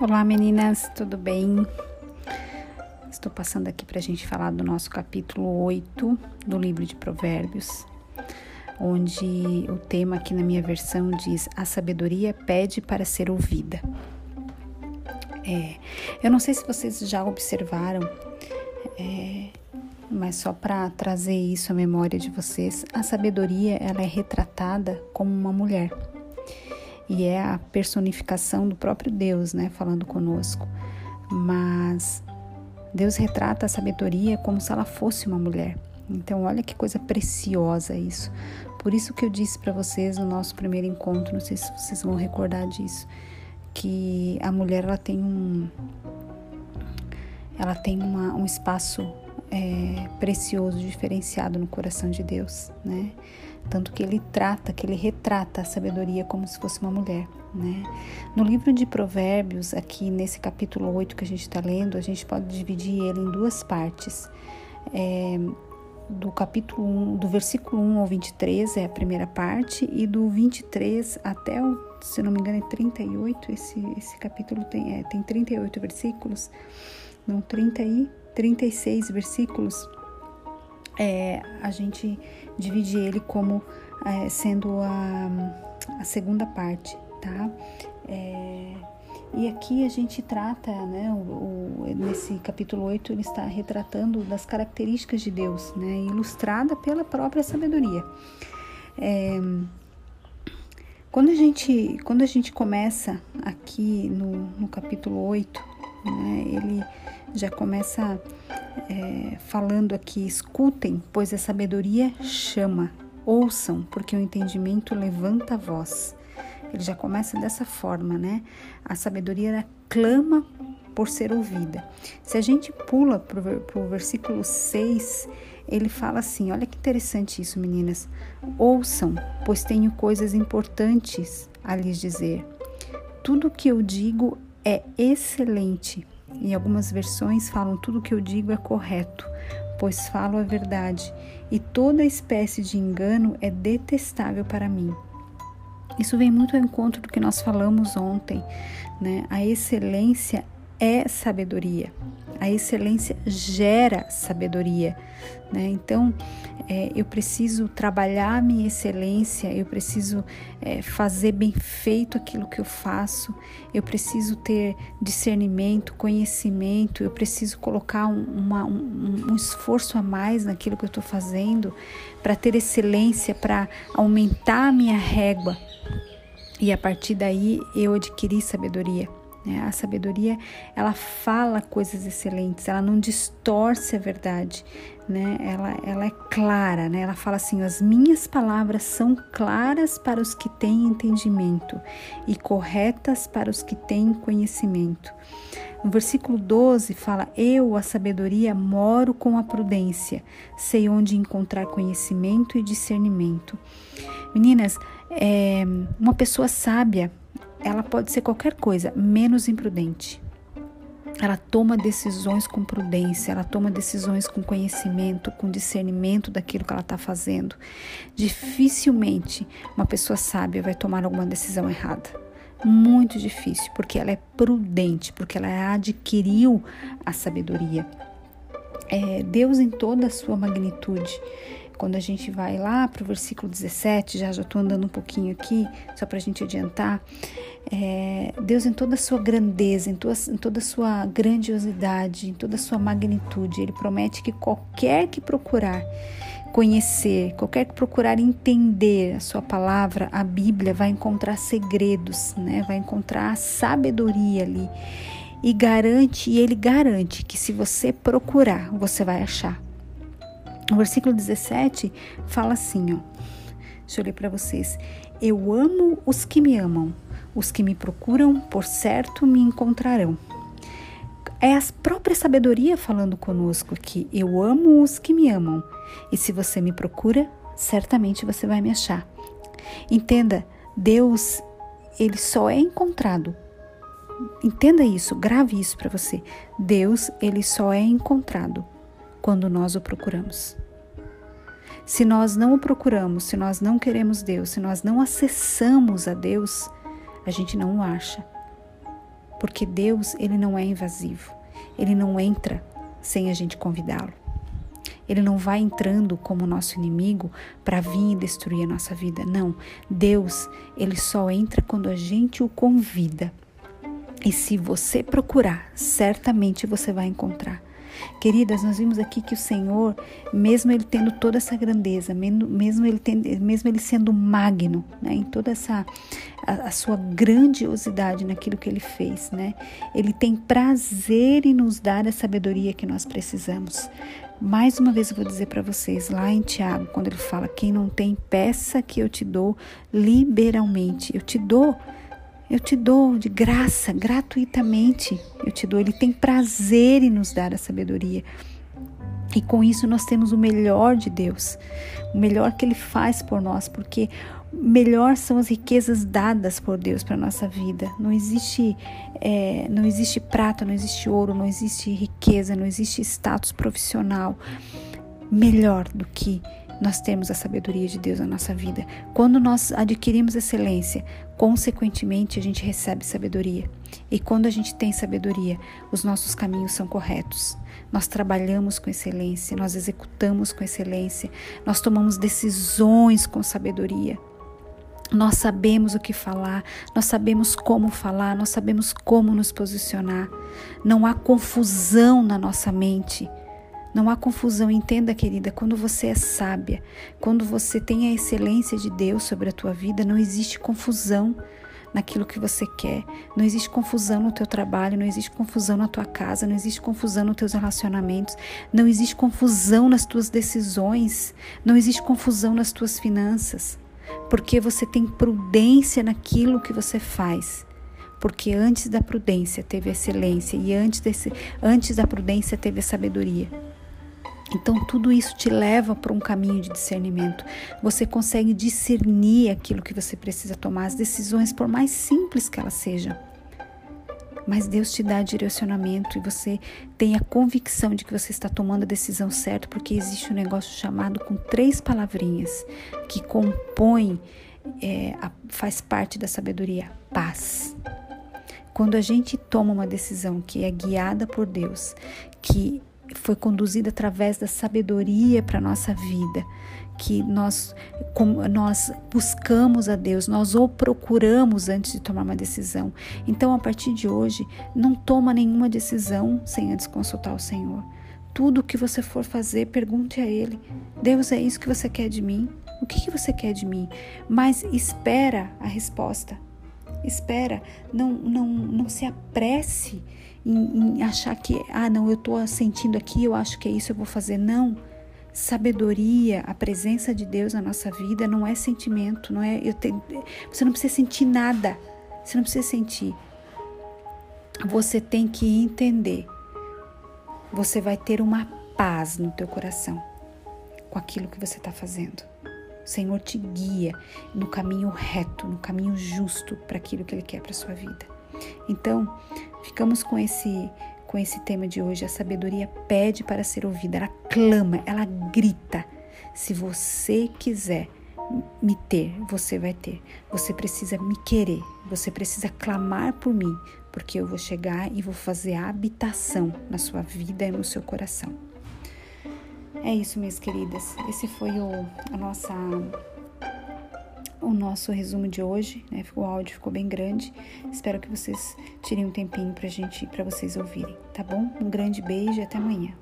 Olá meninas, tudo bem? Estou passando aqui para a gente falar do nosso capítulo 8 do livro de Provérbios, onde o tema aqui na minha versão diz: A sabedoria pede para ser ouvida. É, eu não sei se vocês já observaram, é, mas só para trazer isso à memória de vocês, a sabedoria ela é retratada como uma mulher e é a personificação do próprio Deus, né, falando conosco. Mas Deus retrata a sabedoria como se ela fosse uma mulher. Então, olha que coisa preciosa isso. Por isso que eu disse para vocês no nosso primeiro encontro, não sei se vocês vão recordar disso, que a mulher ela tem um ela tem uma, um espaço é, precioso, diferenciado no coração de Deus, né? Tanto que ele trata, que ele retrata a sabedoria como se fosse uma mulher, né? No livro de Provérbios, aqui nesse capítulo 8 que a gente está lendo, a gente pode dividir ele em duas partes. É, do capítulo 1, do versículo 1 ao 23 é a primeira parte, e do 23 até o, se não me engano, é 38, esse, esse capítulo tem, é, tem 38 versículos, não, 30 e 36 versículos é, a gente divide ele como é, sendo a, a, segunda parte, tá? É, e aqui a gente trata, né, o, o, nesse capítulo 8, ele está retratando das características de Deus, né, ilustrada pela própria sabedoria. É, quando, a gente, quando a gente começa aqui no, no capítulo 8, né, ele já começa é, falando aqui: escutem, pois a sabedoria chama, ouçam, porque o entendimento levanta a voz. Ele já começa dessa forma, né? A sabedoria clama por ser ouvida. Se a gente pula para o versículo 6, ele fala assim: olha que interessante isso, meninas. Ouçam, pois tenho coisas importantes a lhes dizer. Tudo o que eu digo é excelente em algumas versões falam tudo que eu digo é correto, pois falo a verdade, e toda espécie de engano é detestável para mim. Isso vem muito ao encontro do que nós falamos ontem, né? A excelência é sabedoria. A excelência gera sabedoria, né? Então, é, eu preciso trabalhar a minha excelência, eu preciso é, fazer bem feito aquilo que eu faço, eu preciso ter discernimento, conhecimento, eu preciso colocar um, uma, um, um esforço a mais naquilo que eu estou fazendo para ter excelência, para aumentar a minha régua e a partir daí eu adquiri sabedoria. Né? A sabedoria, ela fala coisas excelentes, ela não distorce a verdade, né? Ela, ela é clara, né? Ela fala assim: as minhas palavras são claras para os que têm entendimento e corretas para os que têm conhecimento. No versículo 12 fala: Eu, a sabedoria, moro com a prudência, sei onde encontrar conhecimento e discernimento. Meninas, é, uma pessoa sábia ela pode ser qualquer coisa, menos imprudente. Ela toma decisões com prudência, ela toma decisões com conhecimento, com discernimento daquilo que ela está fazendo. Dificilmente uma pessoa sábia vai tomar alguma decisão errada. Muito difícil, porque ela é prudente, porque ela adquiriu a sabedoria. É, Deus, em toda a sua magnitude, quando a gente vai lá para o versículo 17, já já estou andando um pouquinho aqui, só para a gente adiantar, é, Deus em toda a sua grandeza, em toda, em toda a sua grandiosidade, em toda a sua magnitude, Ele promete que qualquer que procurar conhecer, qualquer que procurar entender a sua palavra, a Bíblia, vai encontrar segredos, né? vai encontrar sabedoria ali. E garante, e ele garante que se você procurar, você vai achar. O versículo 17 fala assim, ó. Deixa eu ler para vocês. Eu amo os que me amam. Os que me procuram, por certo, me encontrarão. É a própria sabedoria falando conosco aqui. Eu amo os que me amam. E se você me procura, certamente você vai me achar. Entenda, Deus, ele só é encontrado. Entenda isso, grave isso para você. Deus, ele só é encontrado quando nós o procuramos. Se nós não o procuramos, se nós não queremos Deus, se nós não acessamos a Deus, a gente não o acha. porque Deus, ele não é invasivo. Ele não entra sem a gente convidá-lo. Ele não vai entrando como nosso inimigo para vir e destruir a nossa vida. Não. Deus, ele só entra quando a gente o convida. E se você procurar, certamente você vai encontrar. Queridas, nós vimos aqui que o Senhor, mesmo ele tendo toda essa grandeza, mesmo ele, tendo, mesmo ele sendo magno, né, em toda essa a, a, sua grandiosidade naquilo que ele fez, né, ele tem prazer em nos dar a sabedoria que nós precisamos. Mais uma vez eu vou dizer para vocês, lá em Tiago, quando ele fala: Quem não tem, peça que eu te dou liberalmente. Eu te dou eu te dou de graça, gratuitamente. Eu te dou. Ele tem prazer em nos dar a sabedoria. E com isso nós temos o melhor de Deus, o melhor que Ele faz por nós, porque melhor são as riquezas dadas por Deus para nossa vida. Não existe, é, não existe prata, não existe ouro, não existe riqueza, não existe status profissional melhor do que nós temos a sabedoria de Deus na nossa vida. Quando nós adquirimos excelência, consequentemente a gente recebe sabedoria. E quando a gente tem sabedoria, os nossos caminhos são corretos. Nós trabalhamos com excelência, nós executamos com excelência, nós tomamos decisões com sabedoria. Nós sabemos o que falar, nós sabemos como falar, nós sabemos como nos posicionar. Não há confusão na nossa mente. Não há confusão, entenda, querida, quando você é sábia, quando você tem a excelência de Deus sobre a tua vida, não existe confusão naquilo que você quer. Não existe confusão no teu trabalho, não existe confusão na tua casa, não existe confusão nos teus relacionamentos, não existe confusão nas tuas decisões, não existe confusão nas tuas finanças, porque você tem prudência naquilo que você faz. Porque antes da prudência teve a excelência e antes, desse, antes da prudência teve a sabedoria. Então, tudo isso te leva para um caminho de discernimento. Você consegue discernir aquilo que você precisa tomar, as decisões, por mais simples que elas sejam. Mas Deus te dá direcionamento e você tem a convicção de que você está tomando a decisão certa, porque existe um negócio chamado com três palavrinhas que compõe, é, a, faz parte da sabedoria: paz. Quando a gente toma uma decisão que é guiada por Deus, que foi conduzida através da sabedoria para a nossa vida, que nós, nós buscamos a Deus, nós o procuramos antes de tomar uma decisão. Então, a partir de hoje, não toma nenhuma decisão sem antes consultar o Senhor. Tudo que você for fazer, pergunte a Ele: Deus, é isso que você quer de mim? O que, que você quer de mim? Mas espera a resposta. Espera, não, não, não se apresse em, em achar que, ah, não, eu estou sentindo aqui, eu acho que é isso, eu vou fazer. Não. Sabedoria, a presença de Deus na nossa vida não é sentimento, não é. Eu tenho, você não precisa sentir nada. Você não precisa sentir. Você tem que entender. Você vai ter uma paz no teu coração com aquilo que você está fazendo. O Senhor te guia no caminho reto, no caminho justo para aquilo que Ele quer para sua vida. Então, ficamos com esse com esse tema de hoje. A sabedoria pede para ser ouvida, ela clama, ela grita. Se você quiser me ter, você vai ter. Você precisa me querer, você precisa clamar por mim, porque eu vou chegar e vou fazer a habitação na sua vida e no seu coração. É isso, minhas queridas. Esse foi o, a nossa o nosso resumo de hoje, né? O áudio ficou bem grande. Espero que vocês tirem um tempinho pra gente, para vocês ouvirem, tá bom? Um grande beijo e até amanhã.